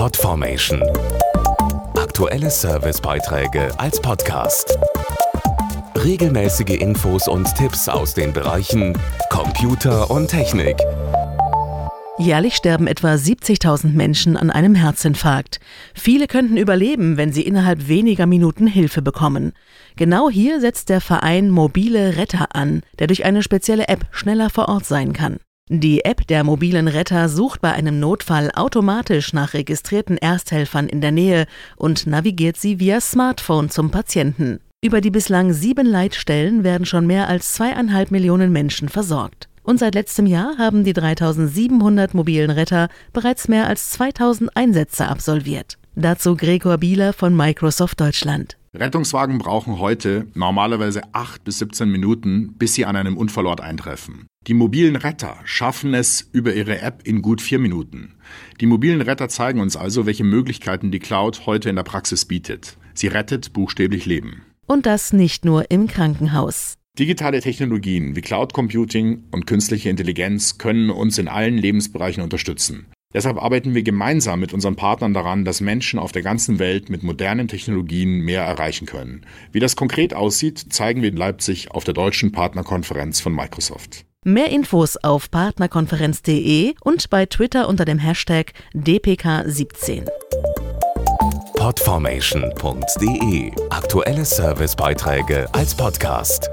Podformation. Aktuelle Servicebeiträge als Podcast. Regelmäßige Infos und Tipps aus den Bereichen Computer und Technik. Jährlich sterben etwa 70.000 Menschen an einem Herzinfarkt. Viele könnten überleben, wenn sie innerhalb weniger Minuten Hilfe bekommen. Genau hier setzt der Verein Mobile Retter an, der durch eine spezielle App schneller vor Ort sein kann. Die App der mobilen Retter sucht bei einem Notfall automatisch nach registrierten Ersthelfern in der Nähe und navigiert sie via Smartphone zum Patienten. Über die bislang sieben Leitstellen werden schon mehr als zweieinhalb Millionen Menschen versorgt. Und seit letztem Jahr haben die 3700 mobilen Retter bereits mehr als 2000 Einsätze absolviert. Dazu Gregor Bieler von Microsoft Deutschland. Rettungswagen brauchen heute normalerweise 8 bis 17 Minuten, bis sie an einem Unfallort eintreffen. Die mobilen Retter schaffen es über ihre App in gut vier Minuten. Die mobilen Retter zeigen uns also, welche Möglichkeiten die Cloud heute in der Praxis bietet. Sie rettet buchstäblich Leben. Und das nicht nur im Krankenhaus. Digitale Technologien wie Cloud Computing und künstliche Intelligenz können uns in allen Lebensbereichen unterstützen. Deshalb arbeiten wir gemeinsam mit unseren Partnern daran, dass Menschen auf der ganzen Welt mit modernen Technologien mehr erreichen können. Wie das konkret aussieht, zeigen wir in Leipzig auf der deutschen Partnerkonferenz von Microsoft. Mehr Infos auf partnerkonferenz.de und bei Twitter unter dem Hashtag DPK17. Podformation.de Aktuelle Servicebeiträge als Podcast.